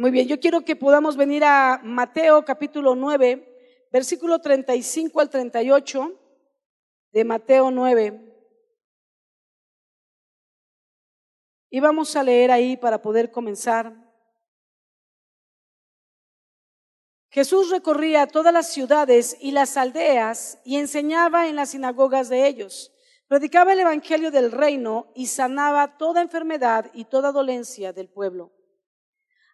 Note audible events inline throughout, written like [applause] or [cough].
Muy bien, yo quiero que podamos venir a Mateo capítulo 9, versículo 35 al 38 de Mateo 9. Y vamos a leer ahí para poder comenzar. Jesús recorría todas las ciudades y las aldeas y enseñaba en las sinagogas de ellos. Predicaba el Evangelio del reino y sanaba toda enfermedad y toda dolencia del pueblo.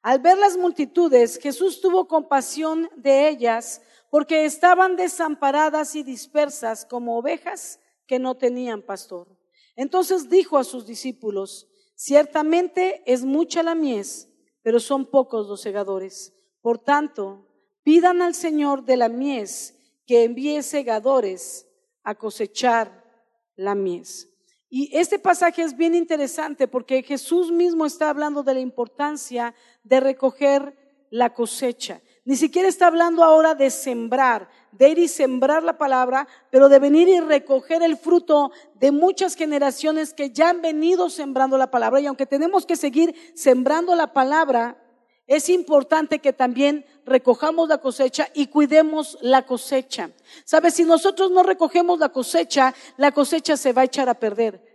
Al ver las multitudes, Jesús tuvo compasión de ellas porque estaban desamparadas y dispersas como ovejas que no tenían pastor. Entonces dijo a sus discípulos, ciertamente es mucha la mies, pero son pocos los segadores. Por tanto, pidan al Señor de la mies que envíe segadores a cosechar la mies. Y este pasaje es bien interesante porque Jesús mismo está hablando de la importancia de recoger la cosecha. Ni siquiera está hablando ahora de sembrar, de ir y sembrar la palabra, pero de venir y recoger el fruto de muchas generaciones que ya han venido sembrando la palabra. Y aunque tenemos que seguir sembrando la palabra, es importante que también recojamos la cosecha y cuidemos la cosecha. Sabes, si nosotros no recogemos la cosecha, la cosecha se va a echar a perder.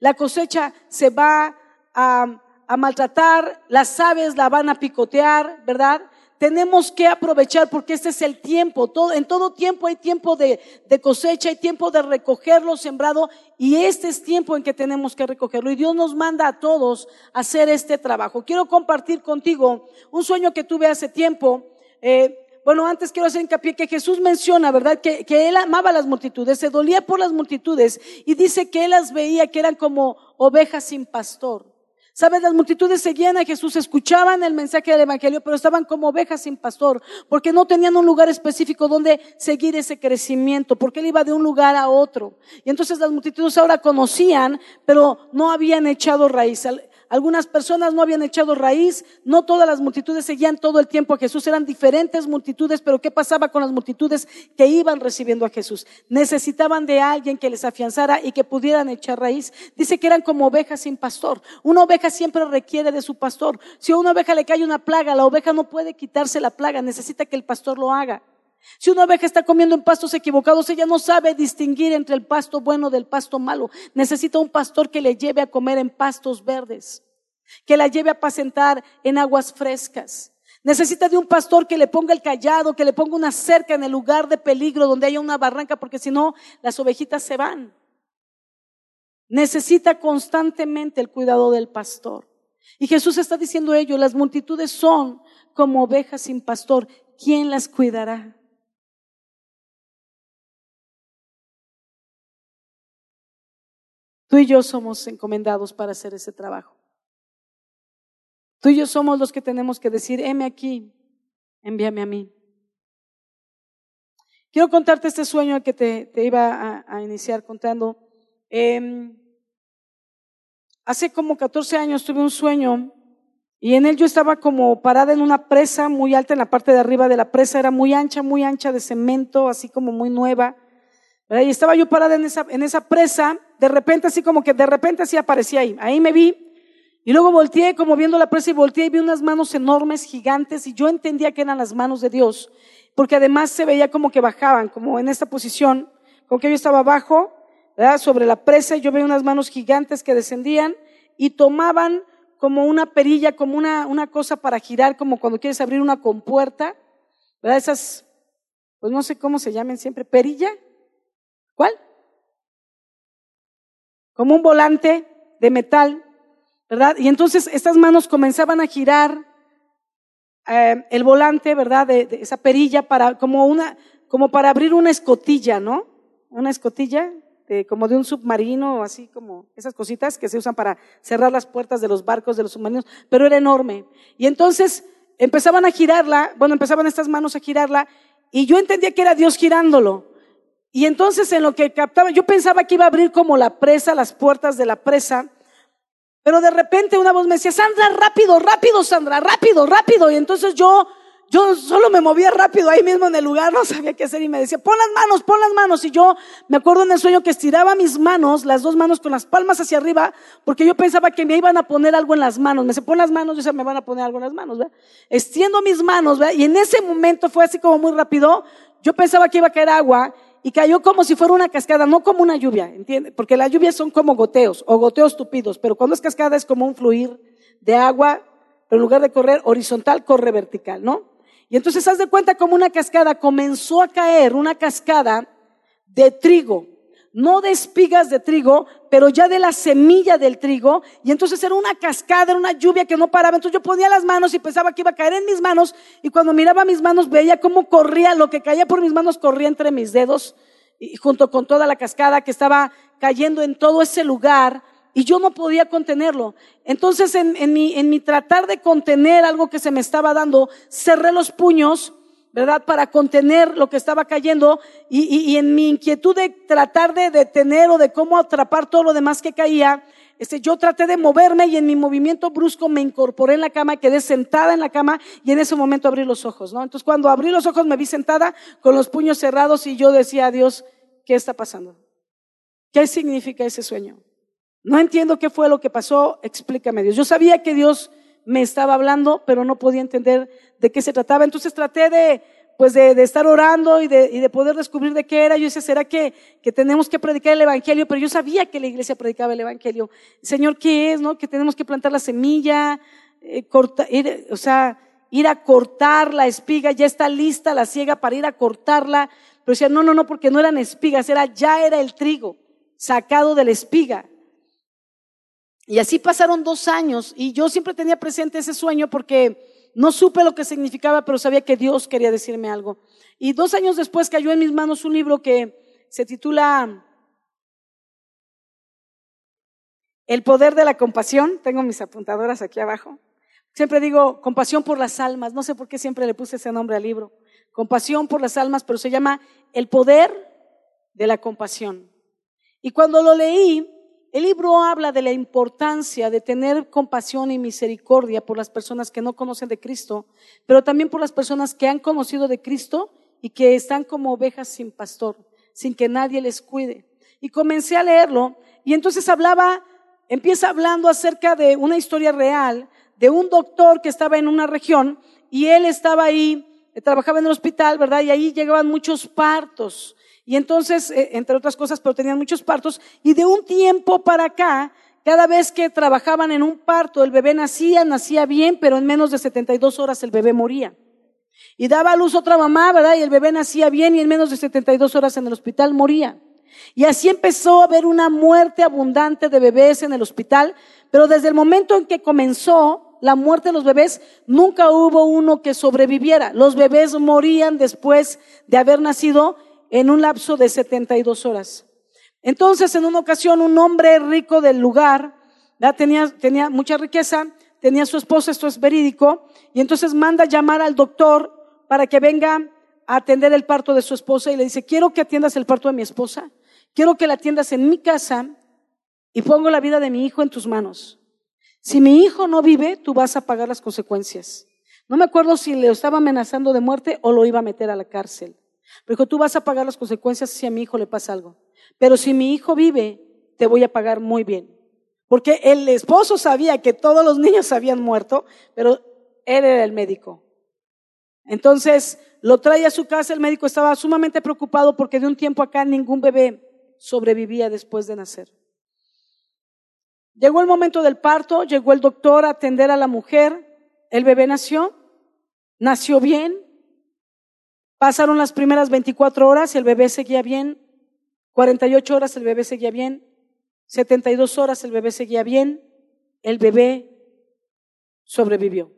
La cosecha se va a, a maltratar, las aves la van a picotear, ¿verdad? tenemos que aprovechar porque este es el tiempo. Todo, en todo tiempo hay tiempo de, de, cosecha, hay tiempo de recoger lo sembrado y este es tiempo en que tenemos que recogerlo. Y Dios nos manda a todos a hacer este trabajo. Quiero compartir contigo un sueño que tuve hace tiempo. Eh, bueno, antes quiero hacer hincapié que Jesús menciona, ¿verdad? Que, que él amaba a las multitudes, se dolía por las multitudes y dice que él las veía que eran como ovejas sin pastor. Sabes, las multitudes seguían a Jesús, escuchaban el mensaje del Evangelio, pero estaban como ovejas sin pastor, porque no tenían un lugar específico donde seguir ese crecimiento, porque él iba de un lugar a otro. Y entonces las multitudes ahora conocían, pero no habían echado raíz. Algunas personas no habían echado raíz, no todas las multitudes seguían todo el tiempo a Jesús, eran diferentes multitudes, pero ¿qué pasaba con las multitudes que iban recibiendo a Jesús? Necesitaban de alguien que les afianzara y que pudieran echar raíz. Dice que eran como ovejas sin pastor. Una oveja siempre requiere de su pastor. Si a una oveja le cae una plaga, la oveja no puede quitarse la plaga, necesita que el pastor lo haga. Si una oveja está comiendo en pastos equivocados, ella no sabe distinguir entre el pasto bueno del pasto malo. Necesita un pastor que le lleve a comer en pastos verdes, que la lleve a apacentar en aguas frescas. Necesita de un pastor que le ponga el callado, que le ponga una cerca en el lugar de peligro donde haya una barranca, porque si no, las ovejitas se van. Necesita constantemente el cuidado del pastor. Y Jesús está diciendo ello, las multitudes son como ovejas sin pastor. ¿Quién las cuidará? Tú y yo somos encomendados para hacer ese trabajo. Tú y yo somos los que tenemos que decir, heme aquí, envíame a mí. Quiero contarte este sueño que te, iba a, iniciar contando. Em, hace como 14 años tuve un sueño y en él yo estaba como parada en una presa muy alta, en la parte de arriba de la presa era muy ancha, muy ancha de cemento, así como muy nueva. Y estaba yo parada en esa, en esa presa, de repente así como que de repente así aparecía ahí. Ahí me vi y luego volteé como viendo la presa y volteé y vi unas manos enormes, gigantes y yo entendía que eran las manos de Dios, porque además se veía como que bajaban, como en esta posición, como que yo estaba abajo, ¿verdad? sobre la presa y yo veía unas manos gigantes que descendían y tomaban como una perilla, como una, una cosa para girar, como cuando quieres abrir una compuerta, ¿verdad? Esas, pues no sé cómo se llamen siempre, perilla, ¿Cuál? Como un volante de metal, ¿verdad? Y entonces estas manos comenzaban a girar eh, el volante, ¿verdad? De, esa perilla para, como una, como para abrir una escotilla, ¿no? Una escotilla, como de un submarino, así como esas cositas que se usan para cerrar las puertas de los barcos de los submarinos, pero era enorme. Y entonces empezaban a girarla, bueno, empezaban estas manos a girarla, y yo entendía que era Dios girándolo. Y entonces en lo que captaba, yo pensaba que iba a abrir como la presa, las puertas de la presa, pero de repente una voz me decía, Sandra, rápido, rápido, Sandra, rápido, rápido. Y entonces yo, yo solo me movía rápido ahí mismo en el lugar, [laughs] no sabía qué hacer y me decía, pon las manos, pon las manos. Y yo me acuerdo en el sueño que estiraba mis manos, las dos manos con las palmas hacia arriba, porque yo pensaba que me iban a poner algo en las manos. Me decía, pon las manos, yo decía, me van a poner algo en las manos, ¿verdad? Extiendo mis manos, ¿verdad? Y en ese momento fue así como muy rápido. Yo pensaba que iba a caer agua y cayó como si fuera una cascada, no como una lluvia, ¿entiendes? Porque las lluvias son como goteos o goteos tupidos, pero cuando es cascada es como un fluir de agua, pero en lugar de correr horizontal, corre vertical, ¿no? Y entonces haz de cuenta como una cascada comenzó a caer, una cascada de trigo, no de espigas de trigo, pero ya de la semilla del trigo. Y entonces era una cascada, era una lluvia que no paraba. Entonces yo ponía las manos y pensaba que iba a caer en mis manos. Y cuando miraba mis manos veía cómo corría, lo que caía por mis manos corría entre mis dedos, y junto con toda la cascada que estaba cayendo en todo ese lugar y yo no podía contenerlo. Entonces, en, mi, en mi tratar de contener algo que se me estaba dando, cerré los puños, ¿verdad? Para contener lo que estaba cayendo y, y, en mi inquietud de tratar de detener o de cómo atrapar todo lo demás que caía, este, yo traté de moverme y en mi movimiento brusco me incorporé en la cama, quedé sentada en la cama y en ese momento abrí los ojos, ¿no? Entonces cuando abrí los ojos me vi sentada con los puños cerrados y yo decía a Dios, ¿qué está pasando? ¿Qué significa ese sueño? No entiendo qué fue lo que pasó, explícame Dios. Yo sabía que Dios me estaba hablando, pero no podía entender de qué se trataba. Entonces traté de, pues de, estar orando y de, y de, poder descubrir de qué era. Yo decía, ¿será que, que, tenemos que predicar el Evangelio? Pero yo sabía que la iglesia predicaba el Evangelio. Señor, ¿qué es? ¿No? Que tenemos que plantar la semilla, eh, ir, o sea, ir a cortar la espiga, ya está lista la ciega para ir a cortarla. Pero decía, no, no, no, porque no eran espigas, era, ya era el trigo sacado de la espiga. Y así pasaron dos años y yo siempre tenía presente ese sueño porque no supe lo que significaba, pero sabía que Dios quería decirme algo. Y dos años después cayó en mis manos un libro que se titula El poder de la compasión. Tengo mis apuntadoras aquí abajo. Siempre digo compasión por las almas. No sé por qué siempre le puse ese nombre al libro. Compasión por las almas, pero se llama El poder de la compasión. Y cuando lo leí, el libro habla de la importancia de tener compasión y misericordia por las personas que no conocen de Cristo, pero también por las personas que han conocido de Cristo y que están como ovejas sin pastor, sin que nadie les cuide. Y comencé a leerlo y entonces hablaba, empieza hablando acerca de una historia real de un doctor que estaba en una región y él estaba ahí, trabajaba en el hospital, ¿verdad? Y ahí llegaban muchos partos y entonces, eh, entre otras cosas, pero tenían muchos partos. Y de un tiempo para acá, cada vez que trabajaban en un parto, el bebé nacía, nacía bien, pero en menos de 72 horas el bebé moría. Y daba a luz otra mamá, ¿verdad? Y el bebé nacía bien y en menos de 72 horas en el hospital moría. Y así empezó a haber una muerte abundante de bebés en el hospital, pero desde el momento en que comenzó la muerte de los bebés, nunca hubo uno que sobreviviera. Los bebés morían después de haber nacido en un lapso de 72 horas. Entonces, en una ocasión, un hombre rico del lugar, tenía, tenía mucha riqueza, tenía su esposa, esto es verídico, y entonces manda llamar al doctor para que venga a atender el parto de su esposa y le dice, quiero que atiendas el parto de mi esposa, quiero que la atiendas en mi casa y pongo la vida de mi hijo en tus manos. Si mi hijo no vive, tú vas a pagar las consecuencias. No me acuerdo si le estaba amenazando de muerte o lo iba a meter a la cárcel. Pero dijo, tú vas a pagar las consecuencias si a mi hijo le pasa algo. Pero si mi hijo vive, te voy a pagar muy bien. Porque el esposo sabía que todos los niños habían muerto, pero él era el médico. Entonces lo trae a su casa, el médico estaba sumamente preocupado porque de un tiempo acá ningún bebé sobrevivía después de nacer. Llegó el momento del parto, llegó el doctor a atender a la mujer, el bebé nació, nació bien, Pasaron las primeras 24 horas, el bebé seguía bien. 48 horas el bebé seguía bien. 72 horas el bebé seguía bien. El bebé sobrevivió.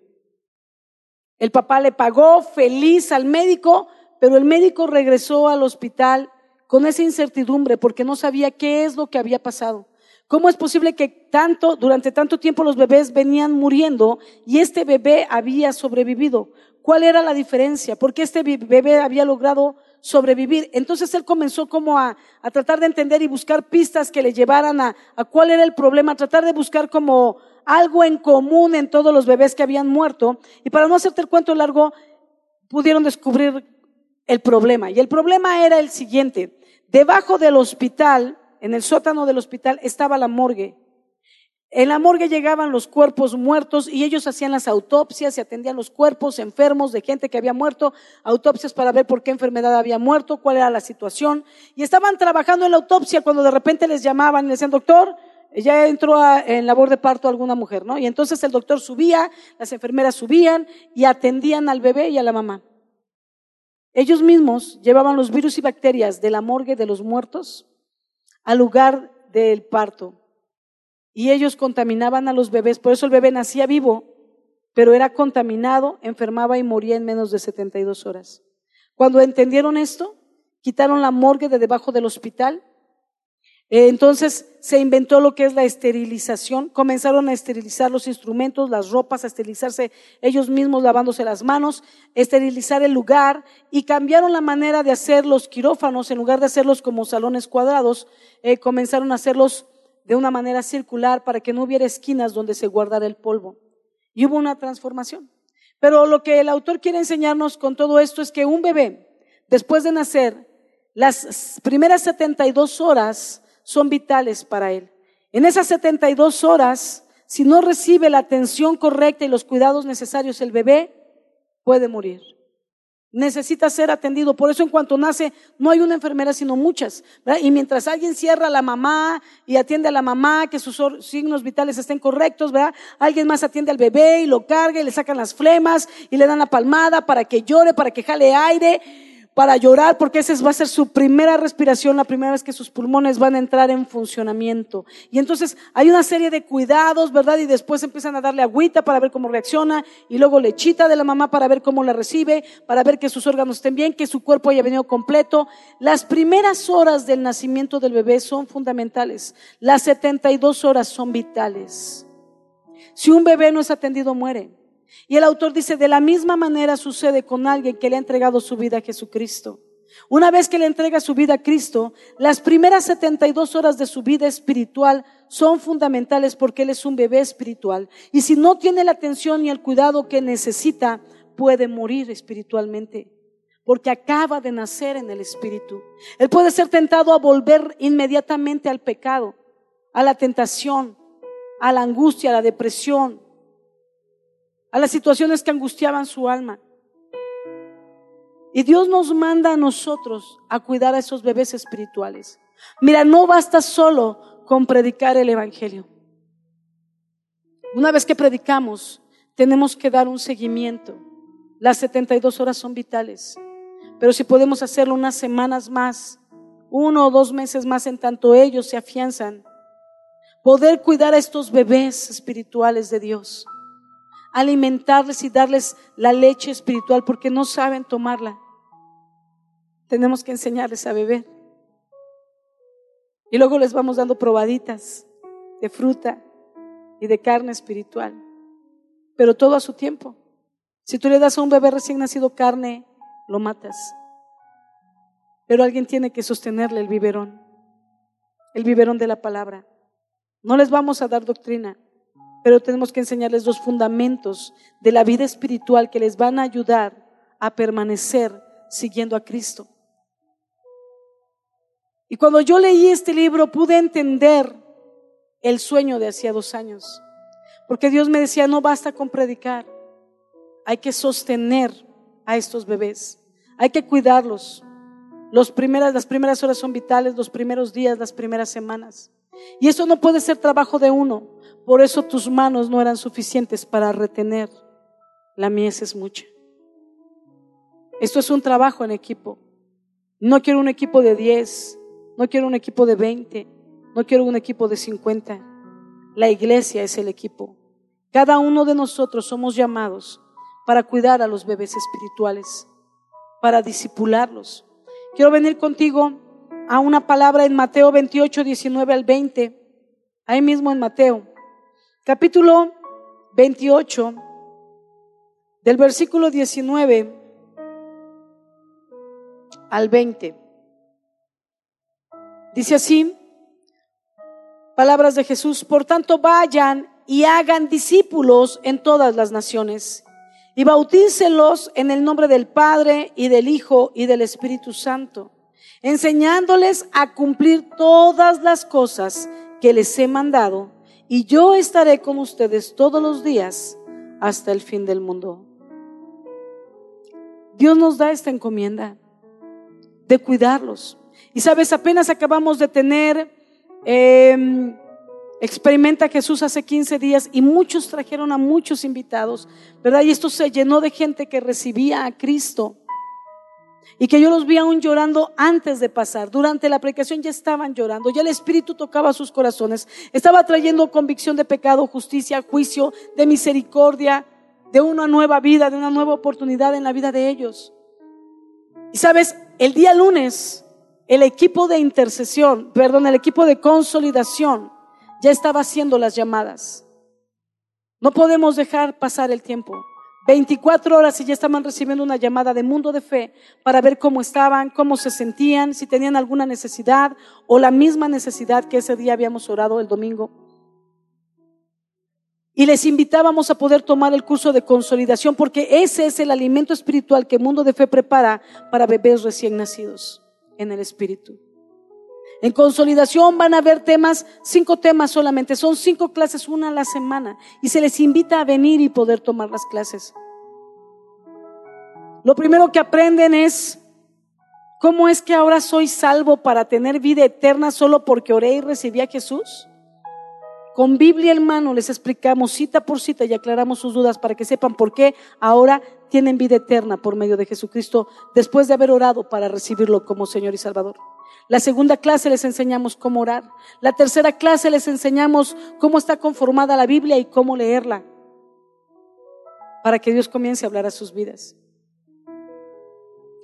El papá le pagó feliz al médico, pero el médico regresó al hospital con esa incertidumbre porque no sabía qué es lo que había pasado. ¿Cómo es posible que tanto, durante tanto tiempo los bebés venían muriendo y este bebé había sobrevivido? cuál era la diferencia, por qué este bebé había logrado sobrevivir. Entonces él comenzó como a, tratar de entender y buscar pistas que le llevaran a, a, cuál era el problema, a tratar de buscar como algo en común en todos los bebés que habían muerto. Y para no hacerte el cuento largo, pudieron descubrir el problema. Y el problema era el siguiente. Debajo del hospital, en el sótano del hospital, estaba la morgue. En la morgue llegaban los cuerpos muertos y ellos hacían las autopsias y atendían los cuerpos enfermos de gente que había muerto, autopsias para ver por qué enfermedad había muerto, cuál era la situación. Y estaban trabajando en la autopsia cuando de repente les llamaban y les decían, doctor, ya entró en labor de parto alguna mujer, ¿no? Y entonces el doctor subía, las enfermeras subían y atendían al bebé y a la mamá. Ellos mismos llevaban los virus y bacterias de la morgue de los muertos al lugar del parto y ellos contaminaban a los bebés. Por eso el bebé nacía vivo, pero era contaminado, enfermaba y moría en menos de 72 horas. Cuando entendieron esto, quitaron la morgue de debajo del hospital. Eh, entonces se inventó lo que es la esterilización. Comenzaron a esterilizar los instrumentos, las ropas, a esterilizarse ellos mismos lavándose las manos, esterilizar el lugar y cambiaron la manera de hacer los quirófanos. En lugar de hacerlos como salones cuadrados, eh, comenzaron a hacerlos de una manera circular para que no hubiera esquinas donde se guardara el polvo. Y hubo una transformación. Pero lo que el autor quiere enseñarnos con todo esto es que un bebé, después de nacer, las primeras 72 horas son vitales para él. En esas 72 horas, si no recibe la atención correcta y los cuidados necesarios, el bebé puede morir necesita ser atendido. Por eso en cuanto nace no hay una enfermera, sino muchas. Y mientras alguien cierra a la mamá y atiende a la mamá, que sus signos vitales estén correctos, ¿verdad? Alguien más atiende al bebé y lo carga y le sacan las flemas y le dan la palmada para que llore, para que jale aire para llorar porque esa va a ser su primera respiración, la primera vez que sus pulmones van a entrar en funcionamiento. Y entonces hay una serie de cuidados, ¿verdad? Y después empiezan a darle agüita para ver cómo reacciona y luego lechita de la mamá para ver cómo la recibe, para ver que sus órganos estén bien, que su cuerpo haya venido completo. Las primeras horas del nacimiento del bebé son fundamentales. Las 72 horas son vitales. Si un bebé no es atendido, muere. Y el autor dice, de la misma manera sucede con alguien que le ha entregado su vida a Jesucristo. Una vez que le entrega su vida a Cristo, las primeras 72 horas de su vida espiritual son fundamentales porque Él es un bebé espiritual. Y si no tiene la atención y el cuidado que necesita, puede morir espiritualmente. Porque acaba de nacer en el Espíritu. Él puede ser tentado a volver inmediatamente al pecado, a la tentación, a la angustia, a la depresión, a las situaciones que angustiaban su alma. Y Dios nos manda a nosotros a cuidar a esos bebés espirituales. Mira, no basta solo con predicar el Evangelio. Una vez que predicamos, tenemos que dar un seguimiento. Las 72 horas son vitales. Pero si podemos hacerlo unas semanas más, uno o dos meses más en tanto ellos se afianzan, poder cuidar a estos bebés espirituales de Dios alimentarles y darles la leche espiritual porque no saben tomarla. Tenemos que enseñarles a beber. Y luego les vamos dando probaditas de fruta y de carne espiritual. Pero todo a su tiempo. Si tú le das a un bebé recién nacido carne, lo matas. Pero alguien tiene que sostenerle el biberón, el biberón de la palabra. No les vamos a dar doctrina, pero tenemos que enseñarles los fundamentos de la vida espiritual que les van a ayudar a permanecer siguiendo a Cristo. Y cuando yo leí este libro pude entender el sueño de hacía dos años, porque Dios me decía, no basta con predicar, hay que sostener a estos bebés, hay que cuidarlos. Las primeras horas son vitales, los primeros días, las primeras semanas. Y eso no puede ser trabajo de uno. Por eso tus manos no eran suficientes para retener. La mies es mucha. Esto es un trabajo en equipo. No quiero un equipo de 10, no quiero un equipo de 20, no quiero un equipo de 50. La iglesia es el equipo. Cada uno de nosotros somos llamados para cuidar a los bebés espirituales, para disipularlos. Quiero venir contigo a una palabra en Mateo 28, 19 al 20, ahí mismo en Mateo capítulo 28, del versículo 19 al 20. Dice así, palabras de Jesús, por tanto vayan y hagan discípulos en todas las naciones y bautícelos en el nombre del Padre y del Hijo y del Espíritu Santo, enseñándoles a cumplir todas las cosas que les he mandado, y yo estaré con ustedes todos los días hasta el fin del mundo. Dios nos da esta encomienda de cuidarlos. Y sabes, apenas acabamos de tener, eh, experimenta Jesús hace 15 días y muchos trajeron a muchos invitados, ¿verdad? Y esto se llenó de gente que recibía a Cristo. Y que yo los vi aún llorando antes de pasar. Durante la predicación ya estaban llorando. Ya el Espíritu tocaba sus corazones. Estaba trayendo convicción de pecado, justicia, juicio, de misericordia, de una nueva vida, de una nueva oportunidad en la vida de ellos. Y sabes, el día lunes, el equipo de intercesión, perdón, el equipo de consolidación ya estaba haciendo las llamadas. No podemos dejar pasar el tiempo. 24 horas y ya estaban recibiendo una llamada de mundo de fe para ver cómo estaban, cómo se sentían, si tenían alguna necesidad o la misma necesidad que ese día habíamos orado el domingo. Y les invitábamos a poder tomar el curso de consolidación porque ese es el alimento espiritual que Mundo de Fe prepara para bebés recién nacidos en el Espíritu. En consolidación van a haber temas, cinco temas solamente, son cinco clases, una a la semana, y se les invita a venir y poder tomar las clases. Lo primero que aprenden es cómo es que ahora soy salvo para tener vida eterna solo porque oré y recibí a Jesús. Con Biblia en mano les explicamos cita por cita y aclaramos sus dudas para que sepan por qué ahora tienen vida eterna por medio de Jesucristo después de haber orado para recibirlo como Señor y Salvador. La segunda clase les enseñamos cómo orar. La tercera clase les enseñamos cómo está conformada la Biblia y cómo leerla para que Dios comience a hablar a sus vidas.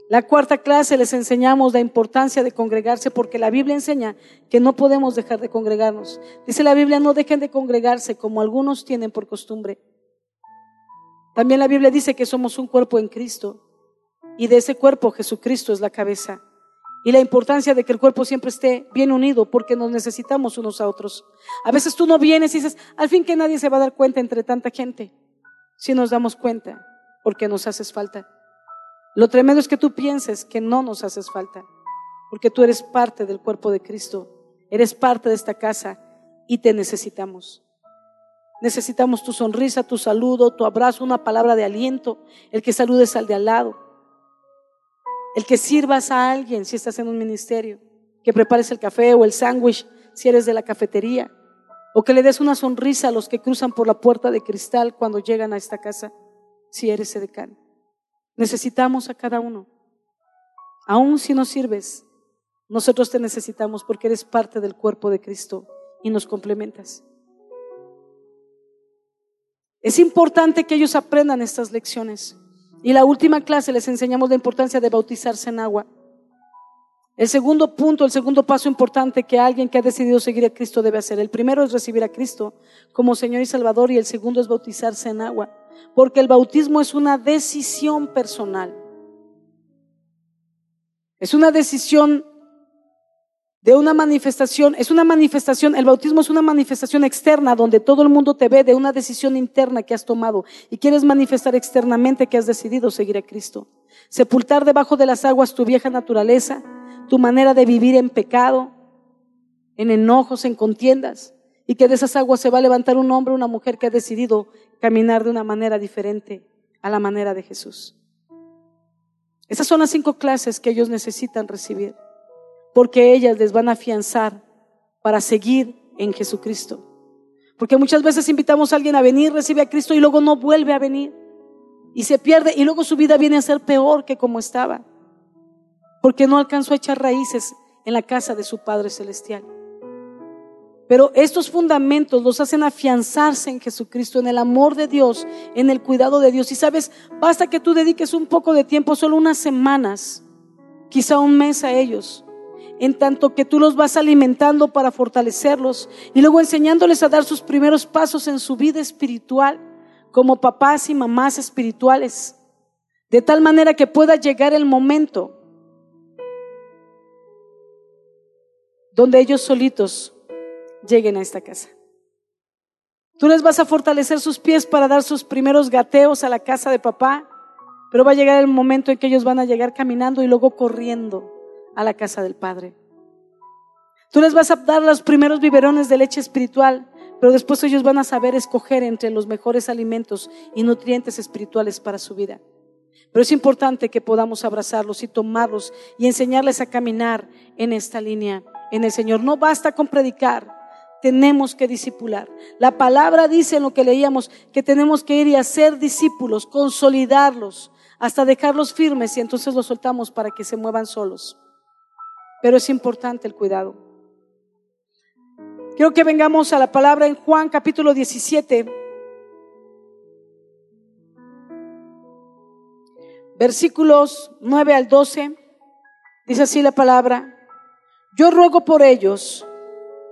La cuarta clase les enseñamos la importancia de congregarse porque la Biblia enseña que no podemos dejar de congregarnos. Dice la Biblia, no dejen de congregarse como algunos tienen por costumbre. También la Biblia dice que somos un cuerpo en Cristo y de ese cuerpo Jesucristo es la cabeza. Y la importancia de que el cuerpo siempre esté bien unido porque nos necesitamos unos a otros. A veces tú no vienes y dices, al fin que nadie se va a dar cuenta entre tanta gente. Si nos damos cuenta, porque nos haces falta. Lo tremendo es que tú pienses que no nos haces falta, porque tú eres parte del cuerpo de Cristo, eres parte de esta casa y te necesitamos. Necesitamos tu sonrisa, tu saludo, tu abrazo, una palabra de aliento, el que saludes al de al lado, el que sirvas a alguien si estás en un ministerio, que prepares el café o el sándwich si eres de la cafetería, o que le des una sonrisa a los que cruzan por la puerta de cristal cuando llegan a esta casa si eres edecán. Necesitamos a cada uno. Aún si no sirves, nosotros te necesitamos porque eres parte del cuerpo de Cristo y nos complementas. Es importante que ellos aprendan estas lecciones. Y la última clase les enseñamos la importancia de bautizarse en agua. El segundo punto, el segundo paso importante que alguien que ha decidido seguir a Cristo debe hacer. El primero es recibir a Cristo como Señor y Salvador y el segundo es bautizarse en agua porque el bautismo es una decisión personal. Es una decisión de una manifestación, es una manifestación, el bautismo es una manifestación externa donde todo el mundo te ve de una decisión interna que has tomado y quieres manifestar externamente que has decidido seguir a Cristo. Sepultar debajo de las aguas tu vieja naturaleza, tu manera de vivir en pecado, en enojos, en contiendas, y que de esas aguas se va a levantar un hombre, una mujer que ha decidido caminar de una manera diferente a la manera de Jesús. Esas son las cinco clases que ellos necesitan recibir, porque ellas les van a afianzar para seguir en Jesucristo. Porque muchas veces invitamos a alguien a venir, recibe a Cristo y luego no vuelve a venir. Y se pierde y luego su vida viene a ser peor que como estaba. Porque no alcanzó a echar raíces en la casa de su Padre Celestial. Pero estos fundamentos los hacen afianzarse en Jesucristo, en el amor de Dios, en el cuidado de Dios. Y sabes, basta que tú dediques un poco de tiempo, solo unas semanas, quizá un mes a ellos, en tanto que tú los vas alimentando para fortalecerlos y luego enseñándoles a dar sus primeros pasos en su vida espiritual como papás y mamás espirituales, de tal manera que pueda llegar el momento donde ellos solitos lleguen a esta casa. Tú les vas a fortalecer sus pies para dar sus primeros gateos a la casa de papá, pero va a llegar el momento en que ellos van a llegar caminando y luego corriendo a la casa del Padre. Tú les vas a dar los primeros biberones de leche espiritual, pero después ellos van a saber escoger entre los mejores alimentos y nutrientes espirituales para su vida. Pero es importante que podamos abrazarlos y tomarlos y enseñarles a caminar en esta línea en el Señor. No basta con predicar, tenemos que discipular. La palabra dice en lo que leíamos que tenemos que ir y hacer discípulos, consolidarlos, hasta dejarlos firmes y entonces los soltamos para que se muevan solos. Pero es importante el cuidado. Quiero que vengamos a la palabra en Juan capítulo 17, versículos 9 al 12. Dice así la palabra. Yo ruego por ellos,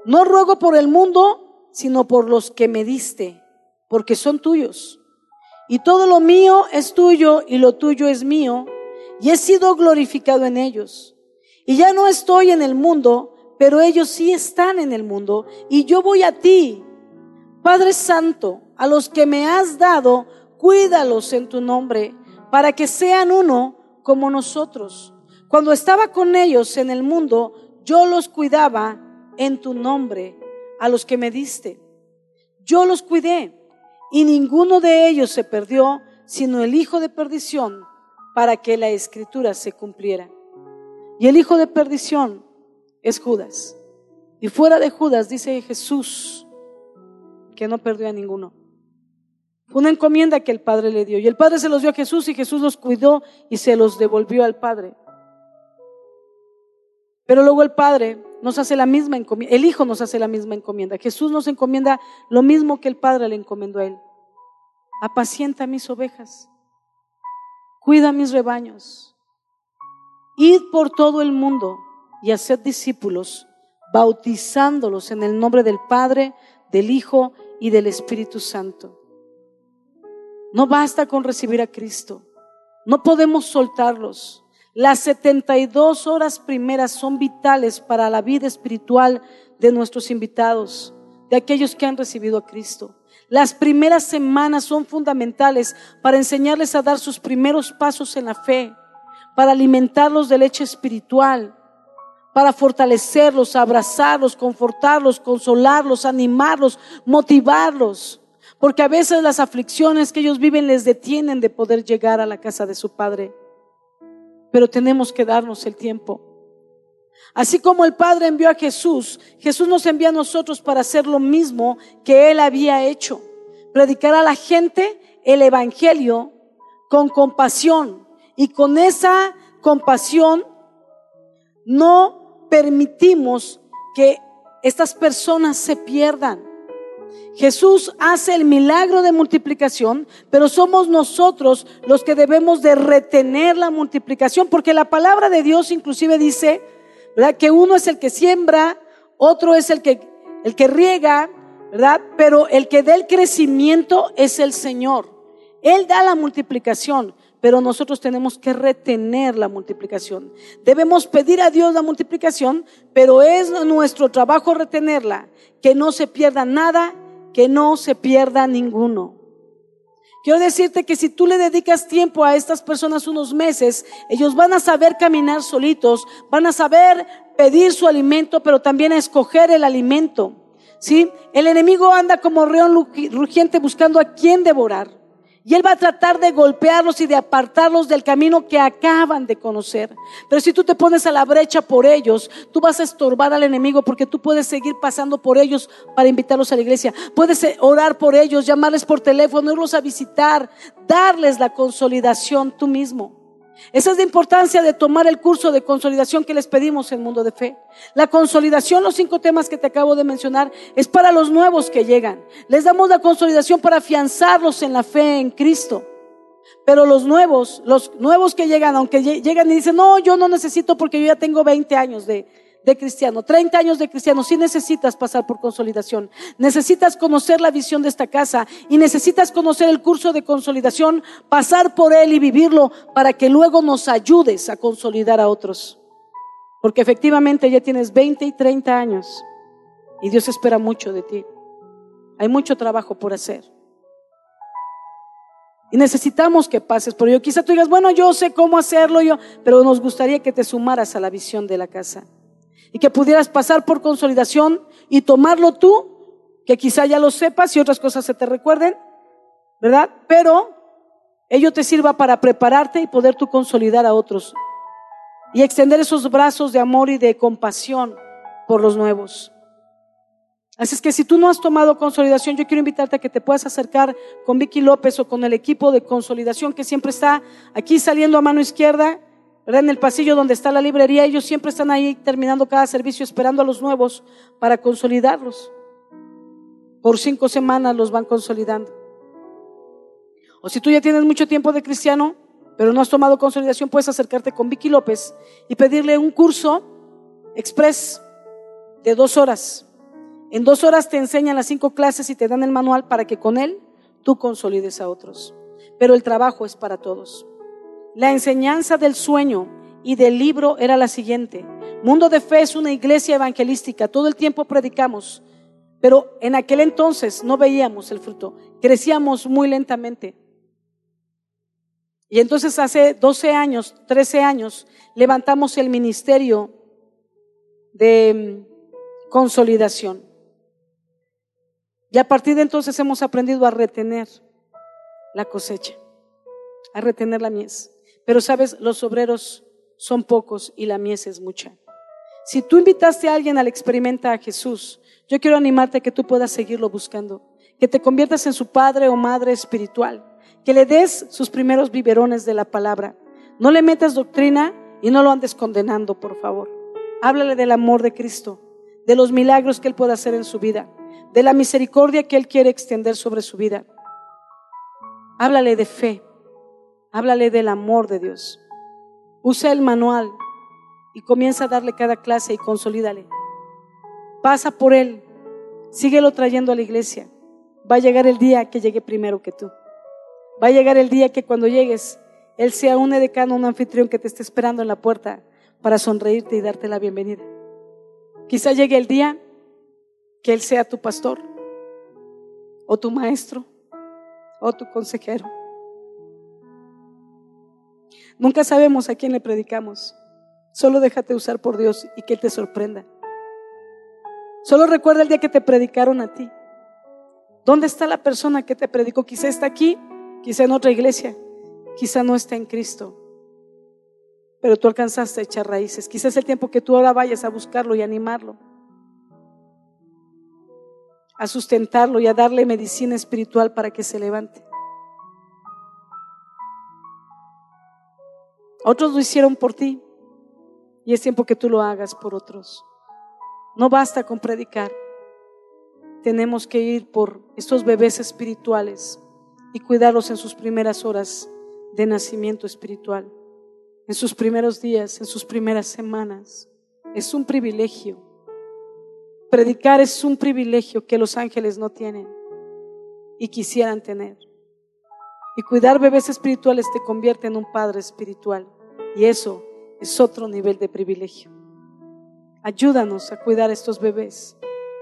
no ruego por el mundo, sino por los que me diste, porque son tuyos. Y todo lo mío es tuyo y lo tuyo es mío, y he sido glorificado en ellos. Y ya no estoy en el mundo, pero ellos sí están en el mundo, y yo voy a ti. Padre Santo, a los que me has dado, cuídalos en tu nombre, para que sean uno como nosotros. Cuando estaba con ellos en el mundo, yo los cuidaba en tu nombre a los que me diste. Yo los cuidé y ninguno de ellos se perdió, sino el hijo de perdición, para que la escritura se cumpliera. Y el hijo de perdición es Judas. Y fuera de Judas dice Jesús que no perdió a ninguno. Una encomienda que el Padre le dio. Y el Padre se los dio a Jesús y Jesús los cuidó y se los devolvió al Padre. Pero luego el Padre nos hace la misma encomienda, el Hijo nos hace la misma encomienda. Jesús nos encomienda lo mismo que el Padre le encomendó a Él. Apacienta mis ovejas, cuida mis rebaños, id por todo el mundo y haced discípulos, bautizándolos en el nombre del Padre, del Hijo y del Espíritu Santo. No basta con recibir a Cristo, no podemos soltarlos. Las 72 horas primeras son vitales para la vida espiritual de nuestros invitados, de aquellos que han recibido a Cristo. Las primeras semanas son fundamentales para enseñarles a dar sus primeros pasos en la fe, para alimentarlos de leche espiritual, para fortalecerlos, abrazarlos, confortarlos, consolarlos, animarlos, motivarlos. Porque a veces las aflicciones que ellos viven les detienen de poder llegar a la casa de su Padre pero tenemos que darnos el tiempo. Así como el Padre envió a Jesús, Jesús nos envía a nosotros para hacer lo mismo que Él había hecho. Predicar a la gente el Evangelio con compasión. Y con esa compasión no permitimos que estas personas se pierdan. Jesús hace el milagro de multiplicación, pero somos nosotros los que debemos de retener la multiplicación, porque la palabra de Dios inclusive dice. Que uno es el que siembra, otro es el que, el que riega, ¿verdad? Pero el que da el crecimiento es el Señor. Él da la multiplicación, pero nosotros tenemos que retener la multiplicación. Debemos pedir a Dios la multiplicación, pero es nuestro trabajo retenerla, que no se pierda nada que no se pierda ninguno. Quiero decirte que si tú le dedicas tiempo a estas personas unos meses, ellos van a saber caminar solitos, van a saber pedir su alimento, pero también escoger el alimento. ¿Sí? El enemigo anda como león rugiente buscando a quien devorar. Y Él va a tratar de golpearlos y de apartarlos del camino que acaban de conocer. Pero si tú te pones a la brecha por ellos, tú vas a estorbar al enemigo porque tú puedes seguir pasando por ellos para invitarlos a la iglesia. Puedes eh, orar por ellos, llamarles por teléfono, irlos a visitar, darles la consolidación tú mismo. Esa es la importancia de tomar el curso de consolidación que les pedimos en Mundo de Fe. La consolidación, los cinco temas que te acabo de mencionar, es para los nuevos que llegan. Les damos la consolidación para afianzarlos en la fe en Cristo. Pero los nuevos, los nuevos que llegan, aunque llegan y dicen, no, yo no necesito porque yo ya tengo 20 años de, de cristiano, 30 años de cristiano, si necesitas pasar por consolidación. Necesitas conocer la visión de esta casa y necesitas conocer el curso de consolidación, pasar por él y vivirlo para que luego nos ayudes a consolidar a otros. Porque efectivamente ya tienes 20 y 30 años y Dios espera mucho de ti. Hay mucho trabajo por hacer. Y necesitamos que pases por ello. Quizá tú digas, bueno, yo sé cómo hacerlo yo, pero nos gustaría que te sumaras a la visión de la casa. Y que pudieras pasar por consolidación y tomarlo tú, que quizá ya lo sepas y otras cosas se te recuerden, ¿verdad? Pero ello te sirva para prepararte y poder tú consolidar a otros. Y extender esos brazos de amor y de compasión por los nuevos. Así es que si tú no has tomado consolidación, yo quiero invitarte a que te puedas acercar con Vicky López o con el equipo de consolidación que siempre está aquí saliendo a mano izquierda, ¿verdad? En el pasillo donde está la librería, ellos siempre están ahí terminando cada servicio, esperando a los nuevos para consolidarlos. Por cinco semanas los van consolidando. O si tú ya tienes mucho tiempo de cristiano, pero no has tomado consolidación, puedes acercarte con Vicky López y pedirle un curso express de dos horas en dos horas te enseñan las cinco clases y te dan el manual para que con él tú consolides a otros. Pero el trabajo es para todos. La enseñanza del sueño y del libro era la siguiente. Mundo de Fe es una iglesia evangelística. Todo el tiempo predicamos. Pero en aquel entonces no veíamos el fruto. Crecíamos muy lentamente. Y entonces hace 12 años, 13 años, levantamos el ministerio de mm, consolidación. Y a partir de entonces hemos aprendido a retener la cosecha, a retener la mies. Pero sabes, los obreros son pocos y la mies es mucha. Si tú invitaste a alguien al experimenta a Jesús, yo quiero animarte a que tú puedas seguirlo buscando, que te conviertas en su padre o madre espiritual, que le des sus primeros biberones de la palabra. No le metas doctrina y no lo andes condenando, por favor. Háblale del amor de Cristo, de los milagros que Él puede hacer en su vida de la misericordia que Él quiere extender sobre su vida. Háblale de fe, háblale del amor de Dios. Usa el manual y comienza a darle cada clase y consolídale. Pasa por Él, síguelo trayendo a la iglesia. Va a llegar el día que llegue primero que tú. Va a llegar el día que cuando llegues, Él sea un edecano, un anfitrión que te esté esperando en la puerta para sonreírte y darte la bienvenida. Quizá llegue el día que Él sea tu pastor, o tu maestro, o tu consejero. Nunca sabemos a quién le predicamos. Solo déjate usar por Dios y que Él te sorprenda. Solo recuerda el día que te predicaron a ti. ¿Dónde está la persona que te predicó? Quizá está aquí, quizá en otra iglesia, quizá no está en Cristo. Pero tú alcanzaste a echar raíces. Quizás es el tiempo que tú ahora vayas a buscarlo y animarlo a sustentarlo y a darle medicina espiritual para que se levante. Otros lo hicieron por ti y es tiempo que tú lo hagas por otros. No basta con predicar. Tenemos que ir por estos bebés espirituales y cuidarlos en sus primeras horas de nacimiento espiritual, en sus primeros días, en sus primeras semanas. Es un privilegio Predicar es un privilegio que los ángeles no tienen y quisieran tener. Y cuidar bebés espirituales te convierte en un padre espiritual. Y eso es otro nivel de privilegio. Ayúdanos a cuidar a estos bebés.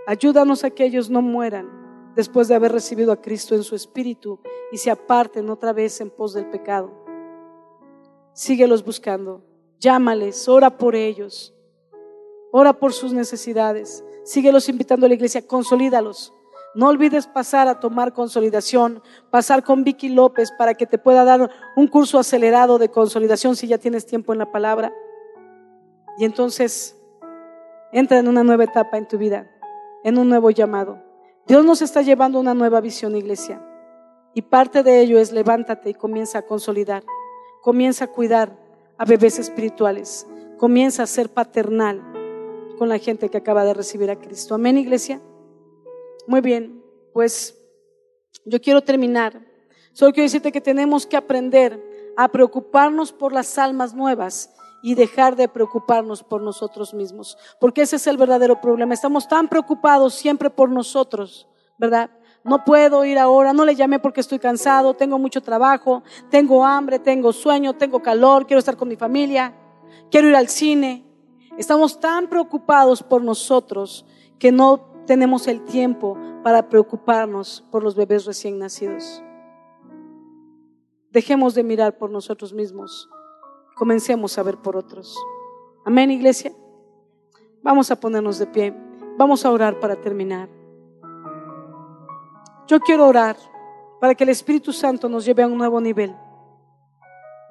Ayúdanos a que ellos no mueran después de haber recibido a Cristo en su espíritu y se aparten otra vez en pos del pecado. Síguelos buscando. Llámales, ora por ellos. Ora por sus necesidades. Síguelos invitando a la iglesia, consolídalos. No olvides pasar a tomar consolidación, pasar con Vicky López para que te pueda dar un curso acelerado de consolidación si ya tienes tiempo en la palabra. Y entonces entra en una nueva etapa en tu vida, en un nuevo llamado. Dios nos está llevando una nueva visión, iglesia. Y parte de ello es levántate y comienza a consolidar. Comienza a cuidar a bebés espirituales. Comienza a ser paternal con la gente que acaba de recibir a Cristo. Amén, iglesia. Muy bien, pues yo quiero terminar. Solo quiero decirte que tenemos que aprender a preocuparnos por las almas nuevas y dejar de preocuparnos por nosotros mismos, porque ese es el verdadero problema. Estamos tan preocupados siempre por nosotros, ¿verdad? No puedo ir ahora, no le llamé porque estoy cansado, tengo mucho trabajo, tengo hambre, tengo sueño, tengo calor, quiero estar con mi familia, quiero ir al cine, Estamos tan preocupados por nosotros que no tenemos el tiempo para preocuparnos por los bebés recién nacidos. Dejemos de mirar por nosotros mismos. Comencemos a ver por otros. Amén, iglesia. Vamos a ponernos de pie. Vamos a orar para terminar. Yo quiero orar para que el Espíritu Santo nos lleve a un nuevo nivel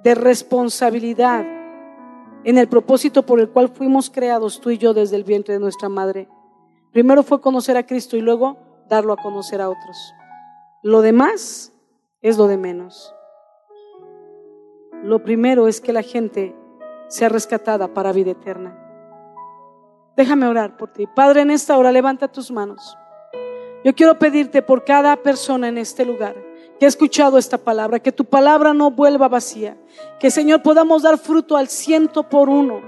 de responsabilidad en el propósito por el cual fuimos creados tú y yo desde el vientre de nuestra madre. Primero fue conocer a Cristo y luego darlo a conocer a otros. Lo demás es lo de menos. Lo primero es que la gente sea rescatada para vida eterna. Déjame orar por ti. Padre, en esta hora levanta tus manos. Yo quiero pedirte por cada persona en este lugar que ha escuchado esta palabra, que tu palabra no vuelva vacía, que Señor podamos dar fruto al ciento por uno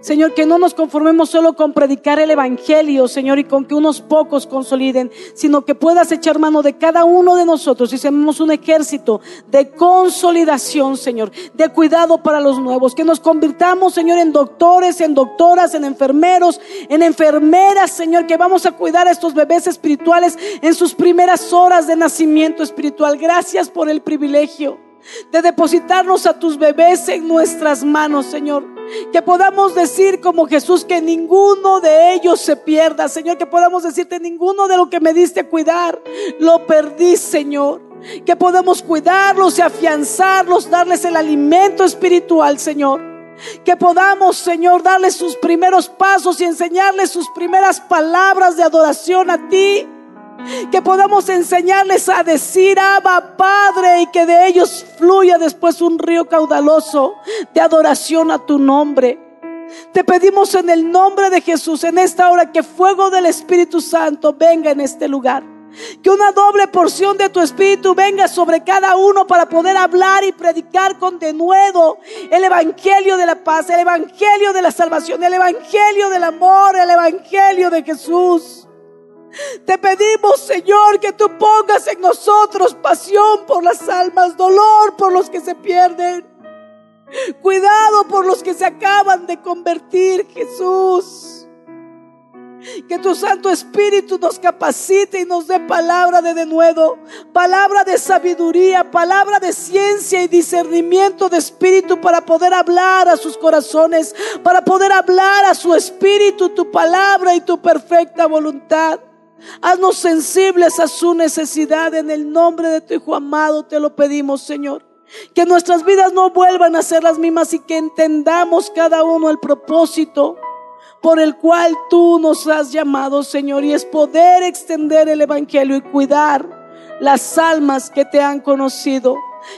Señor, que no nos conformemos solo con predicar el Evangelio, Señor, y con que unos pocos consoliden, sino que puedas echar mano de cada uno de nosotros y seamos un ejército de consolidación, Señor, de cuidado para los nuevos, que nos convirtamos, Señor, en doctores, en doctoras, en enfermeros, en enfermeras, Señor, que vamos a cuidar a estos bebés espirituales en sus primeras horas de nacimiento espiritual. Gracias por el privilegio de depositarnos a tus bebés en nuestras manos, Señor. Que podamos decir como Jesús que ninguno de ellos se pierda, Señor. Que podamos decirte ninguno de lo que me diste a cuidar, lo perdí, Señor. Que podamos cuidarlos y afianzarlos, darles el alimento espiritual, Señor. Que podamos, Señor, darles sus primeros pasos y enseñarles sus primeras palabras de adoración a ti que podamos enseñarles a decir Abba Padre y que de ellos fluya después un río caudaloso de adoración a tu nombre. Te pedimos en el nombre de Jesús en esta hora que fuego del Espíritu Santo venga en este lugar. Que una doble porción de tu Espíritu venga sobre cada uno para poder hablar y predicar con denuedo el Evangelio de la paz, el Evangelio de la salvación, el Evangelio del amor, el Evangelio de Jesús. Te pedimos, Señor, que tú pongas en nosotros pasión por las almas, dolor por los que se pierden, cuidado por los que se acaban de convertir, Jesús. Que tu Santo Espíritu nos capacite y nos dé palabra de denuedo, palabra de sabiduría, palabra de ciencia y discernimiento de espíritu para poder hablar a sus corazones, para poder hablar a su espíritu tu palabra y tu perfecta voluntad. Haznos sensibles a su necesidad en el nombre de tu Hijo amado, te lo pedimos, Señor. Que nuestras vidas no vuelvan a ser las mismas y que entendamos cada uno el propósito por el cual tú nos has llamado, Señor, y es poder extender el Evangelio y cuidar las almas que te han conocido.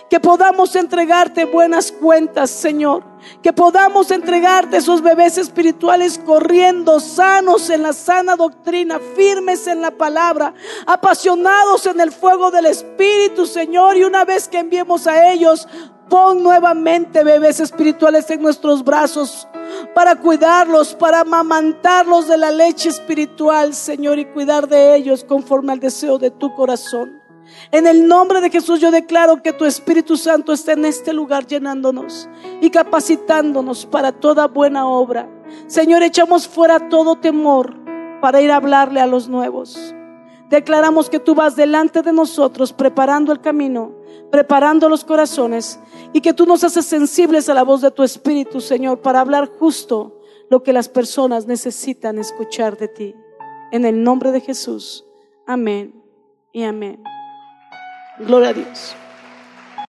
Que podamos entregarte buenas cuentas, Señor. Que podamos entregarte esos bebés espirituales corriendo sanos en la sana doctrina, firmes en la palabra, apasionados en el fuego del Espíritu, Señor. Y una vez que enviemos a ellos, pon nuevamente bebés espirituales en nuestros brazos para cuidarlos, para amamantarlos de la leche espiritual, Señor, y cuidar de ellos conforme al deseo de tu corazón. En el nombre de Jesús yo declaro que tu Espíritu Santo está en este lugar llenándonos y capacitándonos para toda buena obra. Señor, echamos fuera todo temor para ir a hablarle a los nuevos. Declaramos que tú vas delante de nosotros preparando el camino, preparando los corazones y que tú nos haces sensibles a la voz de tu Espíritu, Señor, para hablar justo lo que las personas necesitan escuchar de ti. En el nombre de Jesús. Amén y amén. Gloria a Dios.